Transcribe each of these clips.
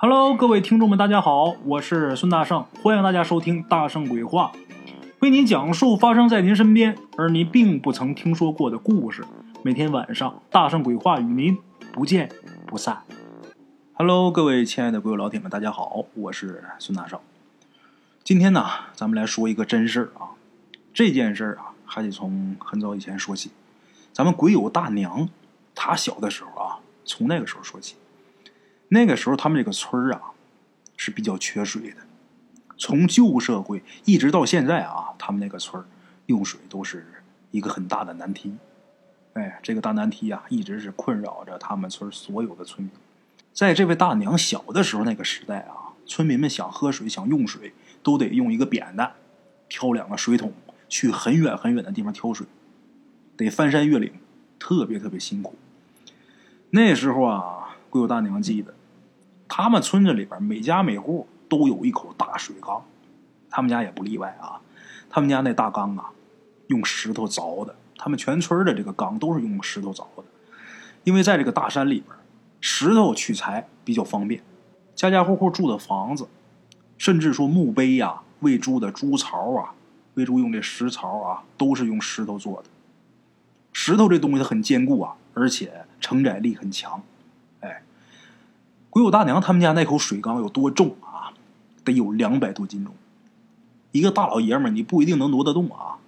Hello，各位听众们，大家好，我是孙大圣，欢迎大家收听《大圣鬼话》，为您讲述发生在您身边而您并不曾听说过的故事。每天晚上，《大圣鬼话》与您不见不散。Hello，各位亲爱的鬼友老铁们，大家好，我是孙大圣。今天呢，咱们来说一个真事儿啊。这件事儿啊，还得从很早以前说起。咱们鬼友大娘，她小的时候啊，从那个时候说起。那个时候，他们这个村儿啊是比较缺水的。从旧社会一直到现在啊，他们那个村儿用水都是一个很大的难题。哎，这个大难题啊，一直是困扰着他们村所有的村民。在这位大娘小的时候那个时代啊，村民们想喝水、想用水，都得用一个扁担挑两个水桶去很远很远的地方挑水，得翻山越岭，特别特别辛苦。那时候啊，鬼友大娘记得。他们村子里边每家每户都有一口大水缸，他们家也不例外啊。他们家那大缸啊，用石头凿的。他们全村的这个缸都是用石头凿的，因为在这个大山里边，石头取材比较方便。家家户户住的房子，甚至说墓碑呀、喂猪的猪槽啊、喂猪用的石槽啊，都是用石头做的。石头这东西它很坚固啊，而且承载力很强。鬼友大娘他们家那口水缸有多重啊？得有两百多斤重。一个大老爷们儿，你不一定能挪得动啊。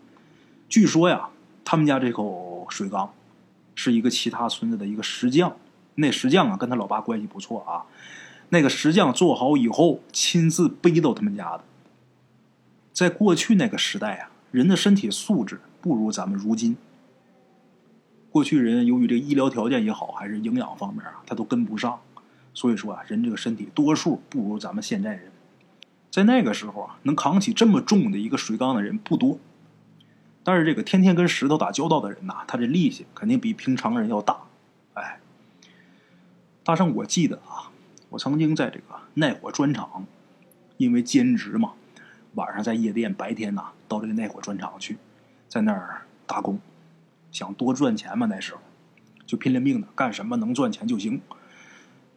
据说呀，他们家这口水缸是一个其他村子的一个石匠，那石匠啊跟他老爸关系不错啊。那个石匠做好以后，亲自背到他们家的。在过去那个时代啊，人的身体素质不如咱们如今。过去人由于这医疗条件也好，还是营养方面啊，他都跟不上。所以说啊，人这个身体多数不如咱们现在人，在那个时候啊，能扛起这么重的一个水缸的人不多。但是这个天天跟石头打交道的人呐，他这力气肯定比平常人要大。哎，大圣，我记得啊，我曾经在这个耐火砖厂，因为兼职嘛，晚上在夜店，白天呐到这个耐火砖厂去，在那儿打工，想多赚钱嘛。那时候就拼了命的干什么能赚钱就行。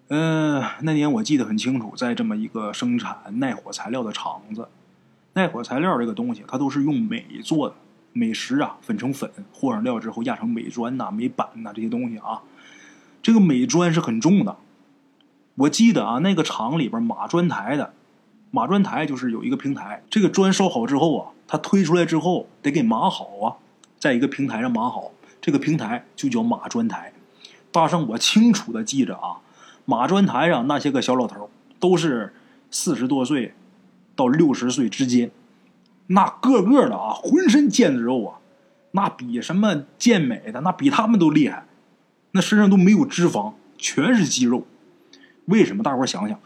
嗯，那年我记得很清楚，在这么一个生产耐火材料的厂子，耐火材料这个东西，它都是用镁做的，镁石啊粉成粉，和上料之后压成镁砖呐、镁板呐这些东西啊。这个镁砖是很重的。我记得啊，那个厂里边码砖台的，码砖台就是有一个平台，这个砖烧好之后啊，它推出来之后得给码好啊，在一个平台上码好，这个平台就叫码砖台。大圣，我清楚的记着啊。马砖台上那些个小老头都是四十多岁到六十岁之间，那个个的啊，浑身腱子肉啊，那比什么健美的那比他们都厉害，那身上都没有脂肪，全是肌肉。为什么？大伙想想，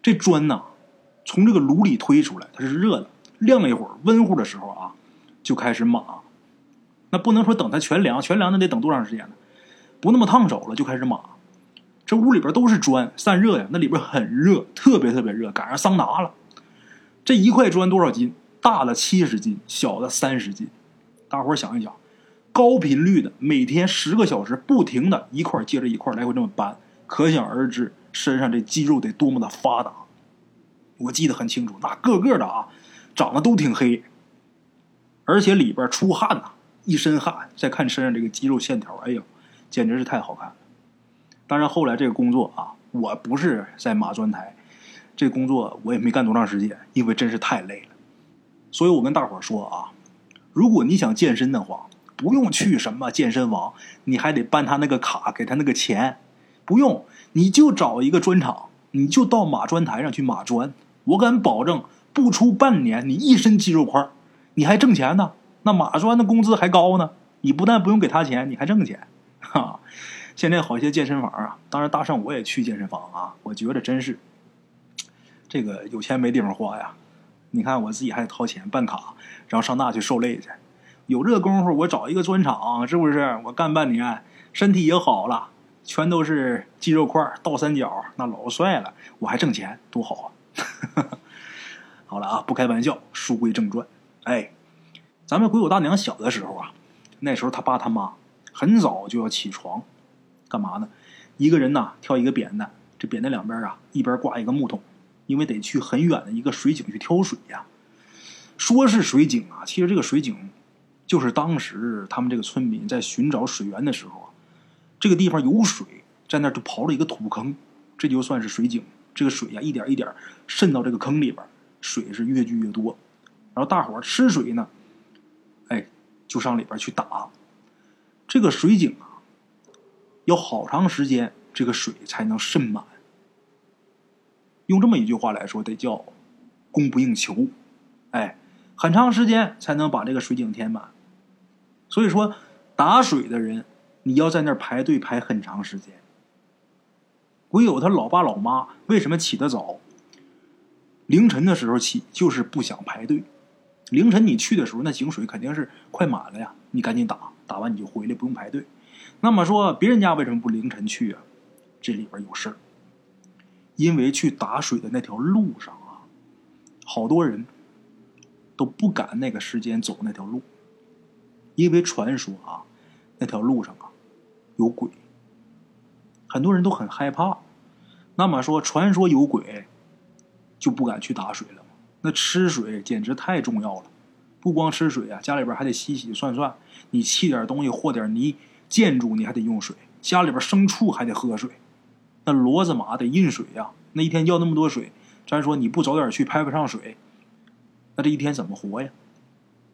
这砖呐，从这个炉里推出来，它是热的，晾一会儿，温乎的时候啊，就开始码。那不能说等它全凉，全凉那得等多长时间呢？不那么烫手了，就开始码。这屋里边都是砖，散热呀，那里边很热，特别特别热，赶上桑拿了。这一块砖多少斤？大的七十斤，小的三十斤。大伙想一想，高频率的每天十个小时不停的一块接着一块来回这么搬，可想而知身上这肌肉得多么的发达。我记得很清楚，那个个的啊，长得都挺黑，而且里边出汗呐，一身汗。再看身上这个肌肉线条，哎呀，简直是太好看了。当然，后来这个工作啊，我不是在码砖台，这工作我也没干多长时间，因为真是太累了。所以我跟大伙儿说啊，如果你想健身的话，不用去什么健身房，你还得办他那个卡，给他那个钱，不用，你就找一个砖厂，你就到码砖台上去码砖，我敢保证，不出半年，你一身肌肉块，你还挣钱呢。那码砖的工资还高呢，你不但不用给他钱，你还挣钱，哈。现在好些健身房啊，当然大圣我也去健身房啊，我觉得真是这个有钱没地方花呀。你看我自己还得掏钱办卡，然后上那去受累去。有这功夫，我找一个砖厂，是不是？我干半年，身体也好了，全都是肌肉块，倒三角，那老帅了，我还挣钱，多好啊！好了啊，不开玩笑，书归正传。哎，咱们鬼谷大娘小的时候啊，那时候他爸他妈很早就要起床。干嘛呢？一个人呐，挑一个扁担，这扁担两边啊，一边挂一个木桶，因为得去很远的一个水井去挑水呀。说是水井啊，其实这个水井就是当时他们这个村民在寻找水源的时候啊，这个地方有水，在那就刨了一个土坑，这就算是水井。这个水呀，一点一点渗到这个坑里边，水是越聚越多。然后大伙儿吃水呢，哎，就上里边去打。这个水井啊，要好长时间，这个水才能渗满。用这么一句话来说，得叫供不应求。哎，很长时间才能把这个水井填满。所以说，打水的人，你要在那儿排队排很长时间。鬼友他老爸老妈为什么起得早？凌晨的时候起，就是不想排队。凌晨你去的时候，那井水肯定是快满了呀，你赶紧打，打完你就回来，不用排队。那么说，别人家为什么不凌晨去啊？这里边有事。因为去打水的那条路上啊，好多人都不敢那个时间走那条路，因为传说啊，那条路上啊有鬼，很多人都很害怕。那么说，传说有鬼，就不敢去打水了。那吃水简直太重要了，不光吃水啊，家里边还得洗洗涮涮。你砌点东西和点泥，建筑你还得用水。家里边牲畜还得喝水，那骡子马得饮水呀。那一天要那么多水，咱说你不早点去排不上水，那这一天怎么活呀？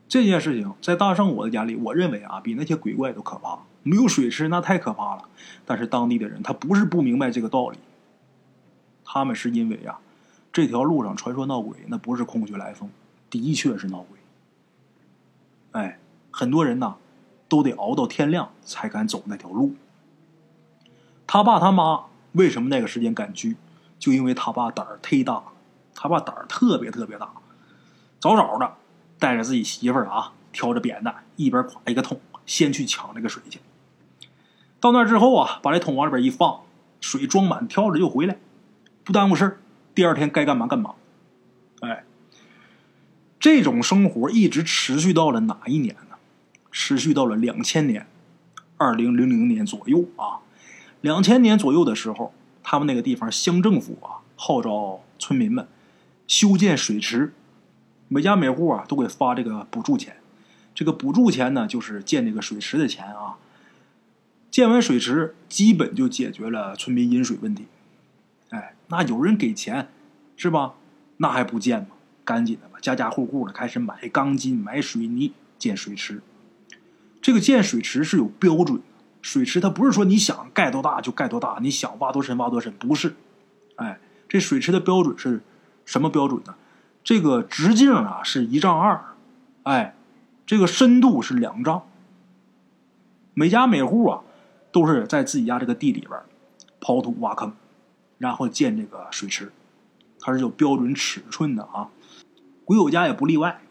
这件事情在大圣我的眼里，我认为啊，比那些鬼怪都可怕。没有水吃那太可怕了。但是当地的人他不是不明白这个道理，他们是因为啊。这条路上传说闹鬼，那不是空穴来风，的确是闹鬼。哎，很多人呐，都得熬到天亮才敢走那条路。他爸他妈为什么那个时间敢去？就因为他爸胆儿忒大，他爸胆儿特别特别大，早早的带着自己媳妇儿啊，挑着扁担，一边挎一个桶，先去抢这个水去。到那之后啊，把这桶往里边一放，水装满，挑着就回来，不耽误事儿。第二天该干嘛干嘛，哎，这种生活一直持续到了哪一年呢？持续到了两千年，二零零零年左右啊。两千年左右的时候，他们那个地方乡政府啊号召村民们修建水池，每家每户啊都给发这个补助钱。这个补助钱呢，就是建这个水池的钱啊。建完水池，基本就解决了村民饮水问题。哎，那有人给钱，是吧？那还不建吗？赶紧的吧，家家户户的开始买钢筋、买水泥建水池。这个建水池是有标准的，水池它不是说你想盖多大就盖多大，你想挖多深挖多深，不是。哎，这水池的标准是什么标准呢？这个直径啊是一丈二，哎，这个深度是两丈。每家每户啊都是在自己家这个地里边刨土挖坑。然后建这个水池，它是有标准尺寸的啊。鬼友家也不例外。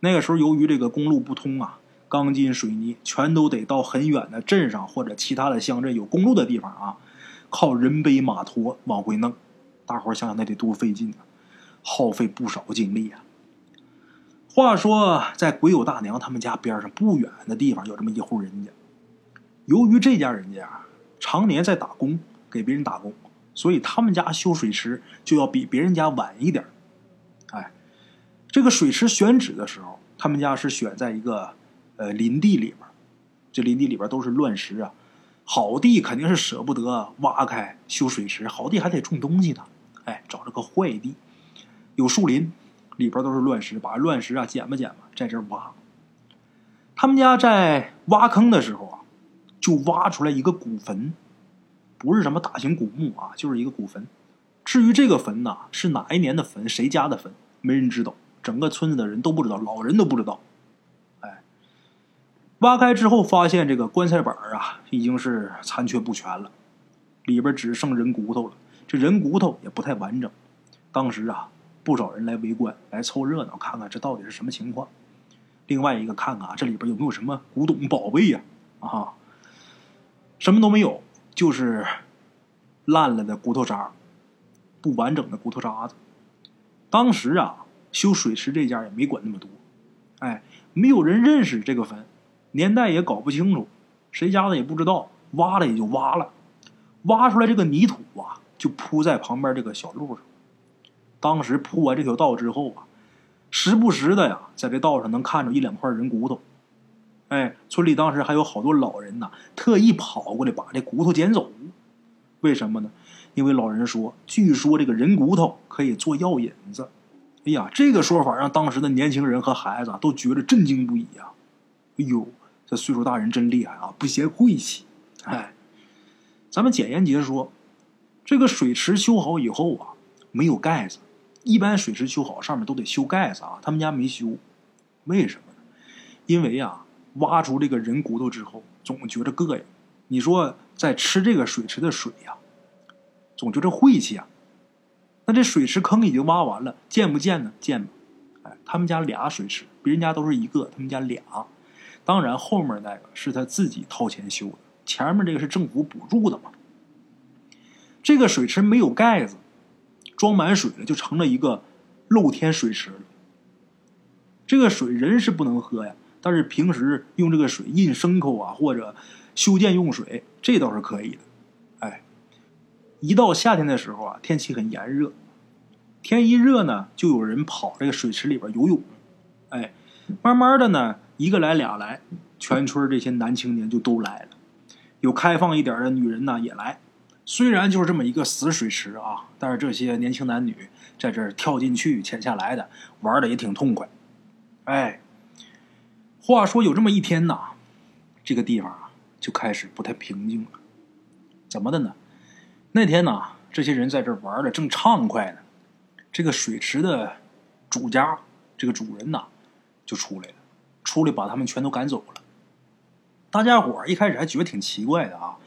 那个时候由于这个公路不通啊，钢筋水泥全都得到很远的镇上或者其他的乡镇有公路的地方啊，靠人背马驮往回弄。大伙想想那得多费劲啊，耗费不少精力啊。话说在鬼友大娘他们家边上不远的地方有这么一户人家，由于这家人家啊常年在打工，给别人打工。所以他们家修水池就要比别人家晚一点哎，这个水池选址的时候，他们家是选在一个呃林地里边这林地里边都是乱石啊，好地肯定是舍不得挖开修水池，好地还得种东西呢。哎，找了个坏地，有树林，里边都是乱石，把乱石啊捡吧捡吧，在这挖。他们家在挖坑的时候啊，就挖出来一个古坟。不是什么大型古墓啊，就是一个古坟。至于这个坟呐，是哪一年的坟，谁家的坟，没人知道，整个村子的人都不知道，老人都不知道。挖开之后发现这个棺材板啊，已经是残缺不全了，里边只剩人骨头了。这人骨头也不太完整。当时啊，不少人来围观，来凑热闹，看看这到底是什么情况。另外一个，看看这里边有没有什么古董宝贝呀？啊，什么都没有。就是烂了的骨头渣，不完整的骨头渣子。当时啊，修水池这家也没管那么多，哎，没有人认识这个坟，年代也搞不清楚，谁家的也不知道，挖了也就挖了。挖出来这个泥土啊，就铺在旁边这个小路上。当时铺完这条道之后啊，时不时的呀，在这道上能看着一两块人骨头。哎，村里当时还有好多老人呐，特意跑过来把这骨头捡走。为什么呢？因为老人说，据说这个人骨头可以做药引子。哎呀，这个说法让当时的年轻人和孩子都觉得震惊不已啊！哎呦，这岁数大人真厉害啊，不嫌晦气。哎，咱们简言结说，这个水池修好以后啊，没有盖子。一般水池修好，上面都得修盖子啊。他们家没修，为什么呢？因为啊，挖出这个人骨头之后，总觉着膈应。你说在吃这个水池的水呀，总觉着晦气啊。那这水池坑已经挖完了，建不建呢？建吧。哎，他们家俩水池，别人家都是一个，他们家俩。当然，后面那个是他自己掏钱修的，前面这个是政府补助的嘛。这个水池没有盖子，装满水了就成了一个露天水池了。这个水人是不能喝呀，但是平时用这个水印牲口啊，或者修建用水，这倒是可以的。哎，一到夏天的时候啊，天气很炎热，天一热呢，就有人跑这个水池里边游泳。哎，慢慢的呢。一个来俩来，全村这些男青年就都来了。有开放一点的女人呢也来。虽然就是这么一个死水池啊，但是这些年轻男女在这儿跳进去、潜下来的，玩的也挺痛快。哎，话说有这么一天呐，这个地方啊就开始不太平静了。怎么的呢？那天呢，这些人在这玩的正畅快呢，这个水池的主家，这个主人呐，就出来了。出来把他们全都赶走了。大家伙一开始还觉得挺奇怪的啊，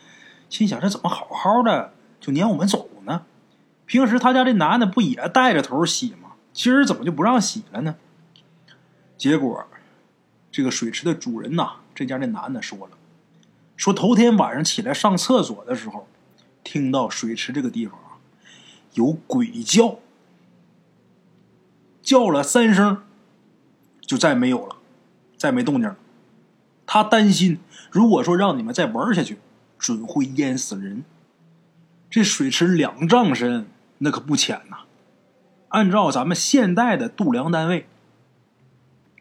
心想这怎么好好的就撵我们走呢？平时他家这男的不也带着头洗吗？今儿怎么就不让洗了呢？结果，这个水池的主人呐，这家这男的说了，说头天晚上起来上厕所的时候，听到水池这个地方啊有鬼叫，叫了三声，就再没有了。再没动静了，他担心，如果说让你们再玩下去，准会淹死人。这水池两丈深，那可不浅呐。按照咱们现代的度量单位，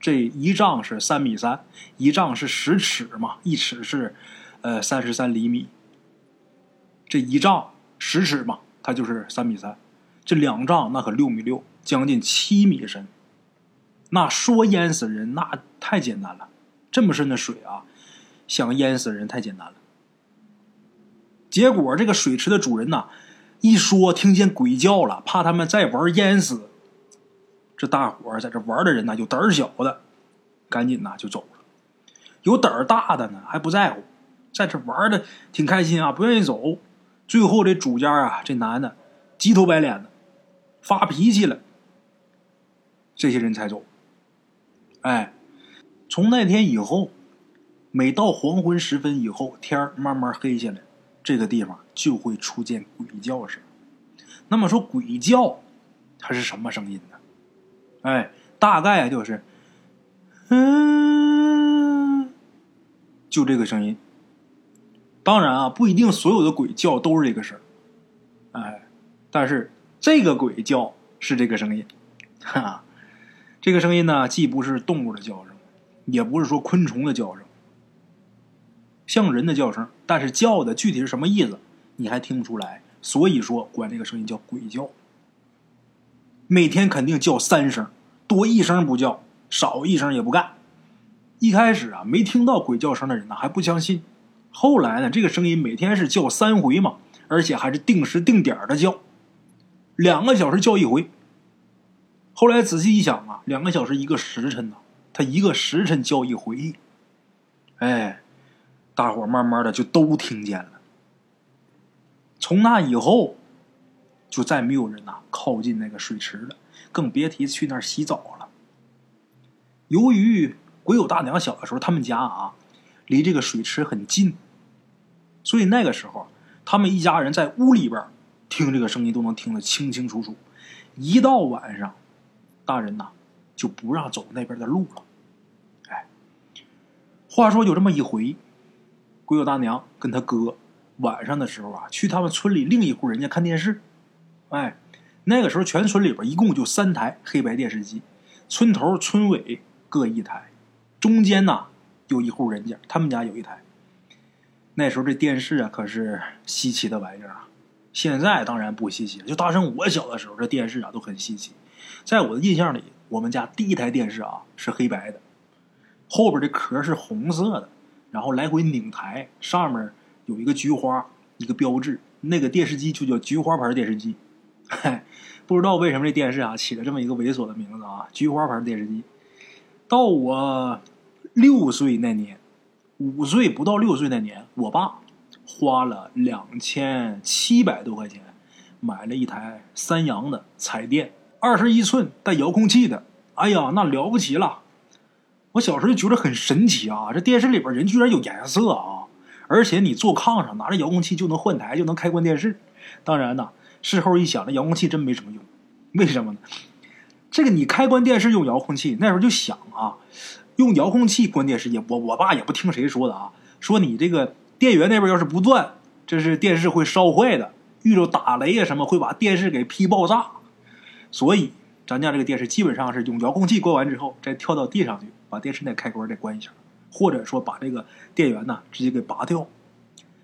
这一丈是三米三，一丈是十尺嘛，一尺是呃三十三厘米。这一丈十尺嘛，它就是三米三。这两丈那可六米六，将近七米深。那说淹死人，那太简单了。这么深的水啊，想淹死人太简单了。结果这个水池的主人呐，一说听见鬼叫了，怕他们再玩淹死。这大伙在这玩的人呢，有胆小的，赶紧呐就走了；有胆儿大的呢，还不在乎，在这玩的挺开心啊，不愿意走。最后这主家啊，这男的急头白脸的，发脾气了，这些人才走。哎，从那天以后，每到黄昏时分以后，天儿慢慢黑下来，这个地方就会出现鬼叫声。那么说鬼叫，它是什么声音呢？哎，大概啊就是，嗯，就这个声音。当然啊，不一定所有的鬼叫都是这个声儿哎，但是这个鬼叫是这个声音，哈。这个声音呢，既不是动物的叫声，也不是说昆虫的叫声，像人的叫声，但是叫的具体是什么意思，你还听不出来。所以说，管这个声音叫鬼叫。每天肯定叫三声，多一声不叫，少一声也不干。一开始啊，没听到鬼叫声的人呢，还不相信。后来呢，这个声音每天是叫三回嘛，而且还是定时定点的叫，两个小时叫一回。后来仔细一想啊，两个小时一个时辰呐，他一个时辰叫一回，哎，大伙慢慢的就都听见了。从那以后，就再没有人呐靠近那个水池了，更别提去那儿洗澡了。由于鬼友大娘小的时候，他们家啊离这个水池很近，所以那个时候他们一家人在屋里边听这个声音都能听得清清楚楚。一到晚上。大人呐，就不让走那边的路了。哎，话说有这么一回，鬼友大娘跟他哥晚上的时候啊，去他们村里另一户人家看电视。哎，那个时候全村里边一共就三台黑白电视机，村头村尾各一台，中间呐有一户人家，他们家有一台。那时候这电视啊可是稀奇的玩意儿啊，现在当然不稀奇了。就大圣我小的时候，这电视啊都很稀奇。在我的印象里，我们家第一台电视啊是黑白的，后边的壳是红色的，然后来回拧台，上面有一个菊花一个标志，那个电视机就叫菊花牌电视机。嗨，不知道为什么这电视啊起了这么一个猥琐的名字啊，菊花牌电视机。到我六岁那年，五岁不到六岁那年，我爸花了两千七百多块钱买了一台三洋的彩电，二十一寸带遥控器的。哎呀，那了不起了！我小时候就觉得很神奇啊，这电视里边人居然有颜色啊，而且你坐炕上拿着遥控器就能换台，就能开关电视。当然呢。事后一想，这遥控器真没什么用，为什么呢？这个你开关电视用遥控器，那时候就想啊，用遥控器关电视也我我爸也不听谁说的啊，说你这个电源那边要是不断，这是电视会烧坏的，遇着打雷啊什么会把电视给劈爆炸。所以咱家这个电视基本上是用遥控器关完之后，再跳到地上去把电视那开关再关一下，或者说把这个电源呢直接给拔掉。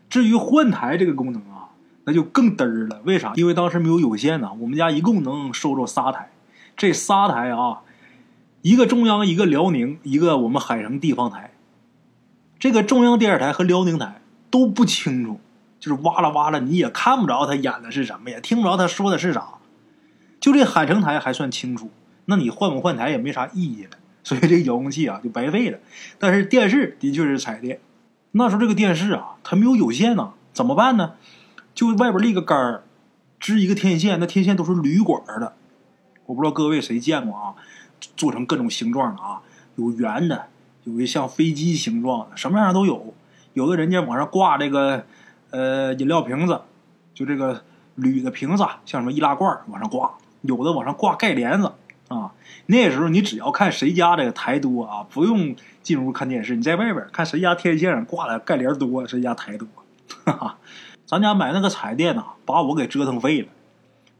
至于换台这个功能啊。那就更嘚儿了，为啥？因为当时没有有线呢，我们家一共能收着仨台，这仨台啊，一个中央，一个辽宁，一个我们海城地方台。这个中央电视台和辽宁台都不清楚，就是哇啦哇啦，你也看不着他演的是什么，也听不着他说的是啥。就这海城台还算清楚，那你换不换台也没啥意义了，所以这遥控器啊就白费了。但是电视的确是彩电，那时候这个电视啊，它没有有线呢，怎么办呢？就外边立个杆儿，支一个天线，那天线都是铝管的。我不知道各位谁见过啊？做成各种形状的啊，有圆的，有一像飞机形状的，什么样的都有。有的人家往上挂这个呃饮料瓶子，就这个铝的瓶子，像什么易拉罐往上挂；有的往上挂盖帘子啊。那时候你只要看谁家这个台多啊，不用进屋看电视，你在外边看谁家天线上挂的盖帘多，谁家台多，哈哈。咱家买那个彩电呐，把我给折腾废了。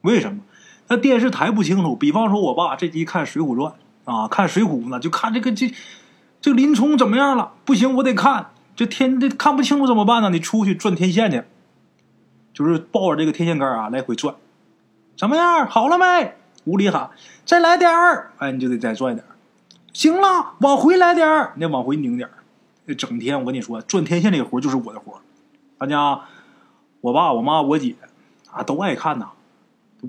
为什么？那电视台不清楚。比方说，我爸这集看《水浒传》啊，看《水浒》呢，就看这个这这林冲怎么样了？不行，我得看。这天这看不清楚怎么办呢？你出去转天线去，就是抱着这个天线杆啊，来回转。怎么样？好了没？屋里喊：“再来点儿。”哎，你就得再转点行了，往回来点儿，你得往回拧点儿。整天我跟你说，转天线这个活就是我的活大家。我爸、我妈、我姐啊，都爱看呐。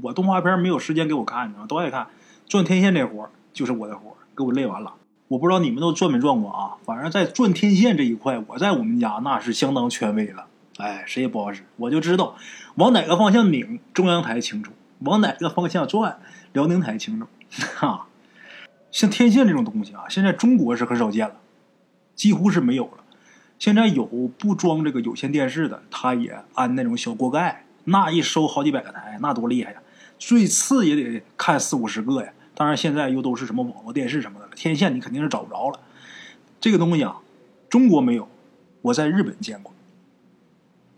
我动画片没有时间给我看，都爱看。转天线这活就是我的活给我累完了。我不知道你们都转没转过啊？反正，在转天线这一块，我在我们家那是相当权威了。哎，谁也不好使，我就知道往哪个方向拧，中央台清楚；往哪个方向转，辽宁台清楚。哈，像天线这种东西啊，现在中国是很少见了，几乎是没有了。现在有不装这个有线电视的，他也安那种小锅盖，那一收好几百个台，那多厉害呀！最次也得看四五十个呀。当然现在又都是什么网络电视什么的了，天线你肯定是找不着了。这个东西啊，中国没有，我在日本见过。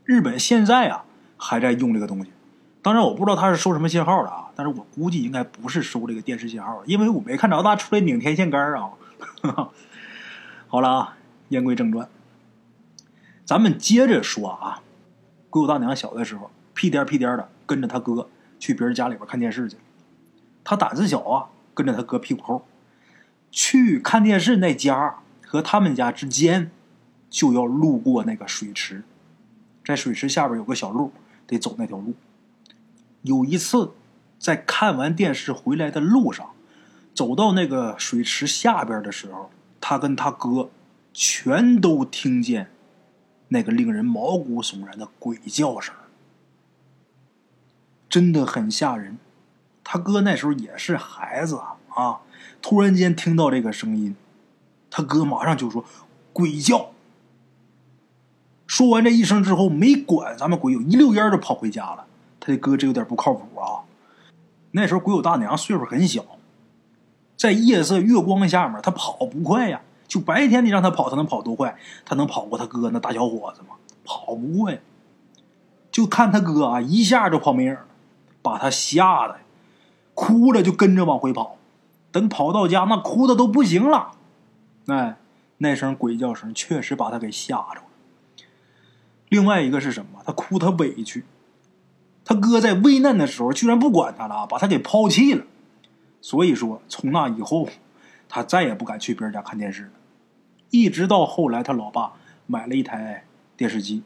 日本现在啊还在用这个东西，当然我不知道他是收什么信号的啊，但是我估计应该不是收这个电视信号，因为我没看着他出来拧天线杆啊。好了啊，言归正传。咱们接着说啊，鬼谷大娘小的时候屁颠屁颠的跟着他哥去别人家里边看电视去。他胆子小啊，跟着他哥屁股后去看电视那家和他们家之间就要路过那个水池，在水池下边有个小路，得走那条路。有一次在看完电视回来的路上，走到那个水池下边的时候，他跟他哥全都听见。那个令人毛骨悚然的鬼叫声，真的很吓人。他哥那时候也是孩子啊，突然间听到这个声音，他哥马上就说：“鬼叫！”说完这一声之后，没管咱们鬼友，一溜烟就跑回家了。他的哥这有点不靠谱啊。那时候鬼友大娘岁数很小，在夜色月光下面，他跑不快呀。就白天你让他跑，他能跑多快？他能跑过他哥那大小伙子吗？跑不过呀。就看他哥啊，一下就跑没影了，把他吓得哭着就跟着往回跑。等跑到家，那哭的都不行了。哎，那声鬼叫声确实把他给吓着了。另外一个是什么？他哭他委屈，他哥在危难的时候居然不管他了，把他给抛弃了。所以说，从那以后，他再也不敢去别人家看电视了。一直到后来，他老爸买了一台电视机。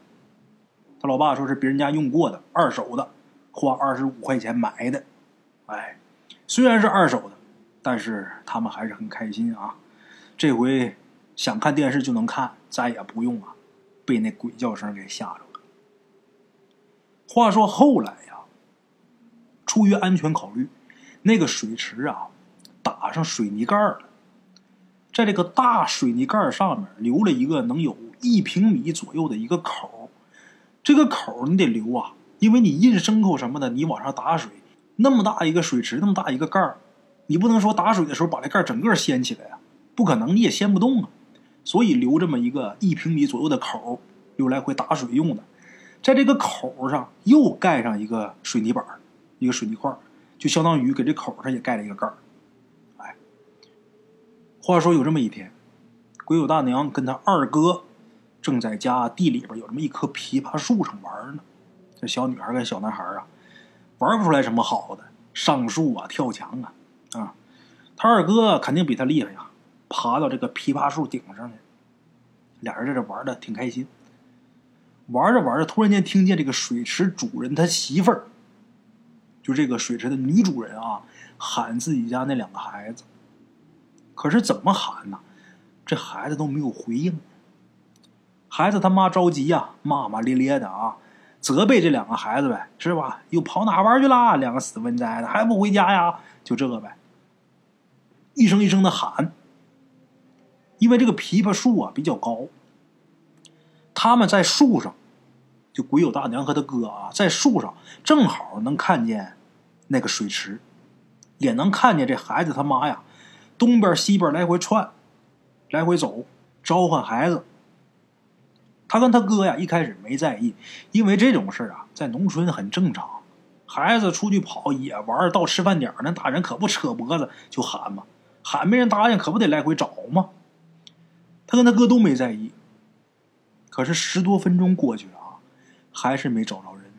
他老爸说是别人家用过的，二手的，花二十五块钱买的。哎，虽然是二手的。但是他们还是很开心啊！这回想看电视就能看，再也不用啊被那鬼叫声给吓着。话说后来呀，出于安全考虑，那个水池啊打上水泥盖了，在这个大水泥盖上面留了一个能有一平米左右的一个口这个口你得留啊，因为你印牲口什么的，你往上打水，那么大一个水池，那么大一个盖儿。你不能说打水的时候把这盖整个掀起来呀，不可能，你也掀不动啊。所以留这么一个一平米左右的口，用来回打水用的。在这个口上又盖上一个水泥板，一个水泥块，就相当于给这口上也盖了一个盖。哎，话说有这么一天，鬼友大娘跟他二哥正在家地里边有这么一棵枇杷树上玩呢。这小女孩跟小男孩啊，玩不出来什么好的，上树啊，跳墙啊。啊，他二哥肯定比他厉害呀！爬到这个枇杷树顶上去，俩人在这玩的挺开心。玩着玩着，突然间听见这个水池主人他媳妇儿，就这个水池的女主人啊，喊自己家那两个孩子。可是怎么喊呢？这孩子都没有回应。孩子他妈着急呀，骂骂咧咧的啊，责备这两个孩子呗，是吧？又跑哪玩去啦？两个死笨哉的，还不回家呀？就这个呗。一声一声的喊，因为这个枇杷树啊比较高，他们在树上，就鬼友大娘和他哥啊在树上，正好能看见那个水池，也能看见这孩子他妈呀东边西边来回窜，来回走召唤孩子。他跟他哥呀一开始没在意，因为这种事啊在农村很正常，孩子出去跑野玩到吃饭点那大人可不扯脖子就喊嘛。喊没人答应，可不得来回找吗？他跟他哥都没在意。可是十多分钟过去了啊，还是没找着人。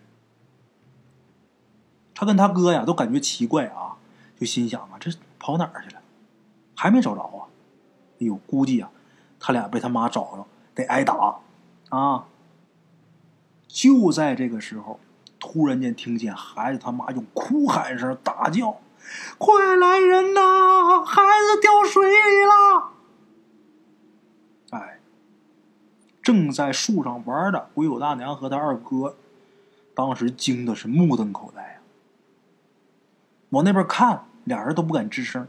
他跟他哥呀都感觉奇怪啊，就心想啊，这跑哪儿去了？还没找着啊！哎呦，估计啊，他俩被他妈找着，得挨打啊！就在这个时候，突然间听见孩子他妈用哭喊声大叫。快来人呐！孩子掉水里了！哎，正在树上玩的鬼友大娘和他二哥，当时惊的是目瞪口呆呀。往那边看，俩人都不敢吱声。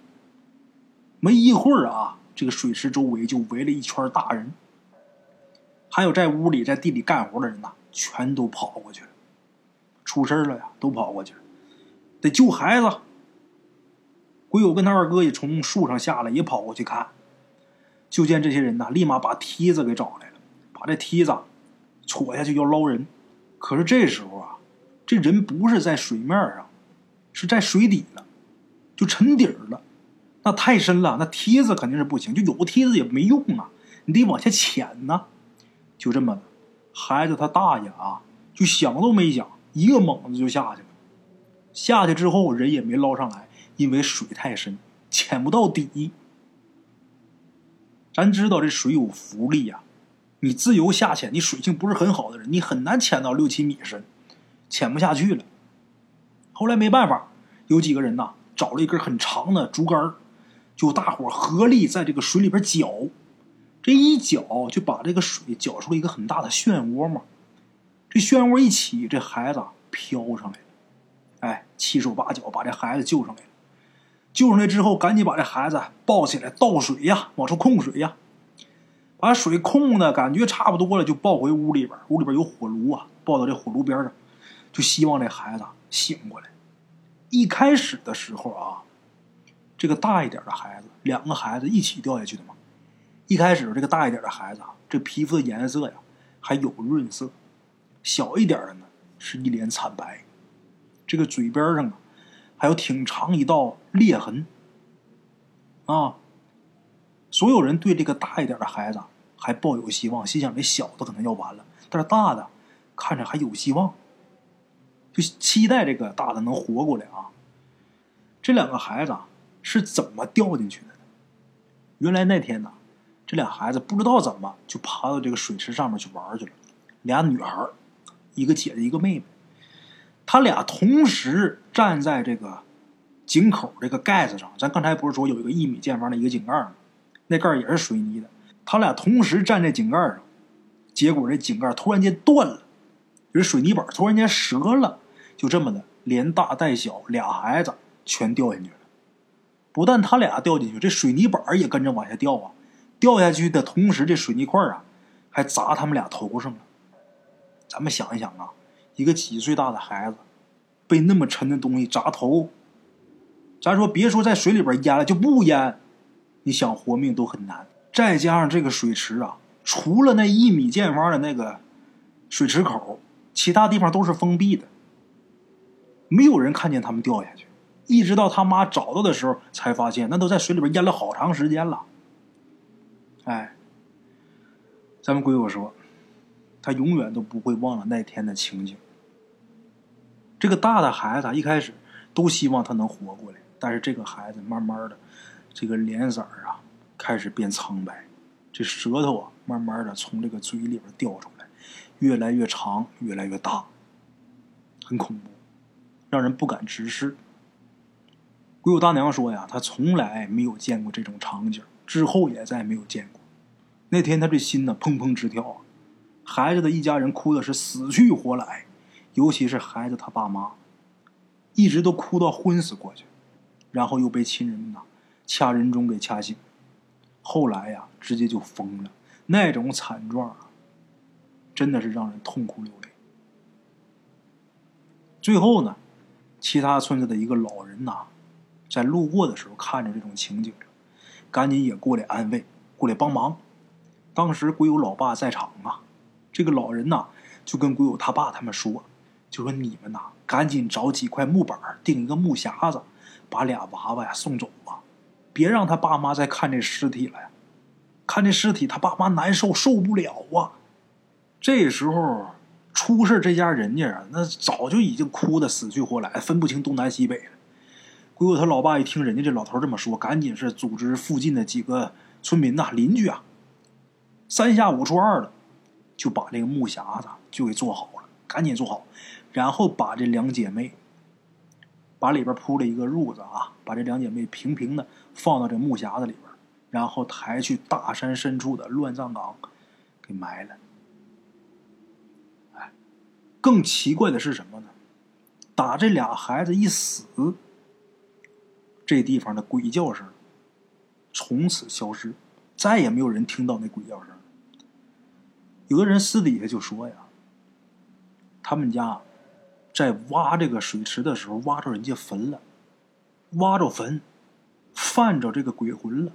没一会儿啊，这个水池周围就围了一圈大人，还有在屋里在地里干活的人呐，全都跑过去了。出事了呀，都跑过去了，得救孩子。鬼友跟他二哥也从树上下来，也跑过去看。就见这些人呐，立马把梯子给找来，把这梯子戳下去要捞人。可是这时候啊，这人不是在水面上，是在水底了，就沉底了。那太深了，那梯子肯定是不行，就有梯子也没用啊，你得往下潜呐。就这么的，孩子他大爷啊，就想都没想，一个猛子就下去了。下去之后，人也没捞上来。因为水太深，潜不到底。咱知道这水有浮力呀，你自由下潜，你水性不是很好的人，你很难潜到六七米深，潜不下去了。后来没办法，有几个人呐，找了一根很长的竹竿，就大伙合力在这个水里边搅，这一搅就把这个水搅出了一个很大的漩涡嘛。这漩涡一起，这孩子飘上来了，哎，七手八脚把这孩子救上来了。救上来之后，赶紧把这孩子抱起来倒水呀，往出控水呀，把水控的感觉差不多了，就抱回屋里边。屋里边有火炉啊，抱到这火炉边上，就希望这孩子醒过来。一开始的时候啊，这个大一点的孩子，两个孩子一起掉下去的嘛。一开始这个大一点的孩子，这皮肤的颜色呀还有润色，小一点的呢，是一脸惨白，这个嘴边上啊还有挺长一道裂痕。啊，所有人对这个大一点的孩子还抱有希望，心想这小的可能要完了，但是大的看着还有希望，就期待这个大的能活过来啊。这两个孩子是怎么掉进去的呢？原来那天呢，这俩孩子不知道怎么就爬到这个水池上面去玩去了。俩女孩，一个姐姐，一个妹妹，他俩同时站在这个井口这个盖子上。咱刚才不是说有一个一米见方的一个井盖吗？那盖也是水泥的。他俩同时站在井盖上，结果这井盖突然间断了，这水泥板突然间折了，就这么的，连大带小俩孩子全掉进去了。不但他俩掉进去，这水泥板也跟着往下掉啊！掉下去的同时，这水泥块啊还砸他们俩头上了。咱们想一想啊，一个几岁大的孩子被那么沉的东西砸头，咱说别说在水里边淹了，就不淹，你想活命都很难。再加上这个水池啊，除了那一米见方的那个水池口，其他地方都是封闭的，没有人看见他们掉下去。一直到他妈找到的时候，才发现那都在水里边淹了好长时间了。哎，咱们鬼友说，他永远都不会忘了那天的情景。这个大的孩子一开始都希望他能活过来，但是这个孩子慢慢的，这个脸色啊开始变苍白，这舌头啊慢慢的从这个嘴里边掉出来，越来越长，越来越大，很恐怖，让人不敢直视。鬼友大娘说呀，她从来没有见过这种场景，之后也再没有见过。那天她这心呢砰砰直跳啊，孩子的一家人哭的是死去活来，尤其是孩子他爸妈，一直都哭到昏死过去，然后又被亲人呐掐人中给掐醒，后来呀直接就疯了，那种惨状啊，真的是让人痛哭流泪。最后呢，其他村子的一个老人呐。在路过的时候，看着这种情景，赶紧也过来安慰，过来帮忙。当时鬼友老爸在场啊，这个老人呐就跟鬼友他爸他们说，就说你们呐赶紧找几块木板钉一个木匣子，把俩娃娃呀送走吧，别让他爸妈再看这尸体了呀，看这尸体他爸妈难受受不了啊。这时候出事这家人家啊，那早就已经哭得死去活来，分不清东南西北了。鬼友他老爸一听人家这老头这么说，赶紧是组织附近的几个村民呐、邻居啊，三下五除二的就把这个木匣子就给做好了，赶紧做好，然后把这两姐妹，把里边铺了一个褥子啊，把这两姐妹平平的放到这木匣子里边，然后抬去大山深处的乱葬岗给埋了。哎，更奇怪的是什么呢？打这俩孩子一死。这地方的鬼叫声从此消失，再也没有人听到那鬼叫声。有的人私底下就说呀，他们家在挖这个水池的时候挖着人家坟了，挖着坟，犯着这个鬼魂了。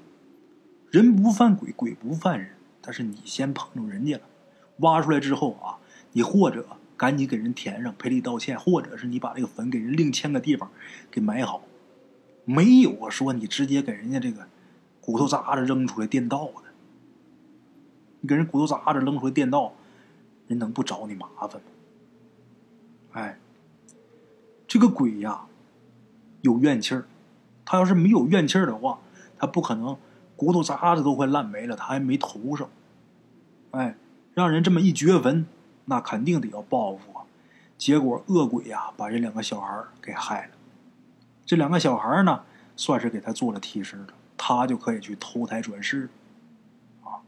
人不犯鬼，鬼不犯人，但是你先碰着人家了，挖出来之后啊，你或者赶紧给人填上赔礼道歉，或者是你把这个坟给人另迁个地方给埋好。没有说你直接给人家这个骨头渣子扔出来垫道的，你给人骨头渣子扔出来垫道，人能不找你麻烦吗？哎，这个鬼呀，有怨气儿，他要是没有怨气儿的话，他不可能骨头渣子都快烂没了，他还没投上。哎，让人这么一掘坟，那肯定得要报复啊。结果恶鬼呀，把这两个小孩给害了。这两个小孩呢，算是给他做了替身了，他就可以去投胎转世。啊，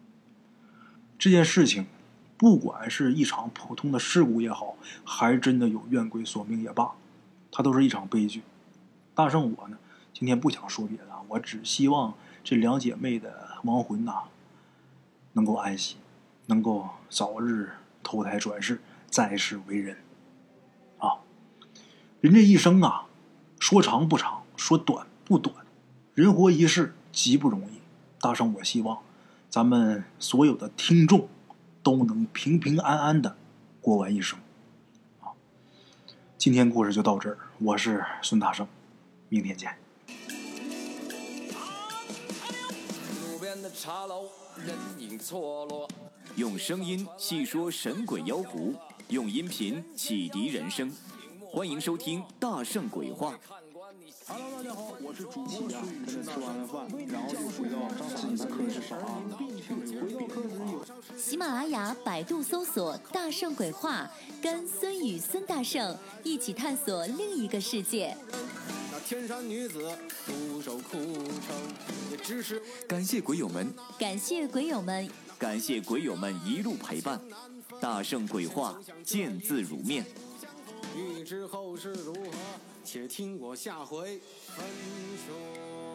这件事情，不管是一场普通的事故也好，还真的有怨鬼索命也罢，它都是一场悲剧。大圣我呢，今天不想说别的，我只希望这两姐妹的亡魂呐，能够安息，能够早日投胎转世，再世为人。啊，人这一生啊。说长不长，说短不短，人活一世极不容易。大圣，我希望咱们所有的听众都能平平安安的过完一生。今天故事就到这儿，我是孙大圣，明天见。路边的茶楼，人影错落。用声音细说神鬼妖狐，用音频启迪人生。欢迎收听《大圣鬼话》。Hello，大家好，我是主播呀。跟着吃完了饭，然后就回到自己的课室上啊。回到课室有。喜马拉雅、百度搜索“大圣鬼话”，跟孙宇、孙大圣一起探索另一个世界。那天山女子独守枯城，也只是感谢鬼友们，感谢鬼友们，感谢鬼友们一路陪伴。大圣鬼话，见字如面。欲知后事如何，且听我下回分说。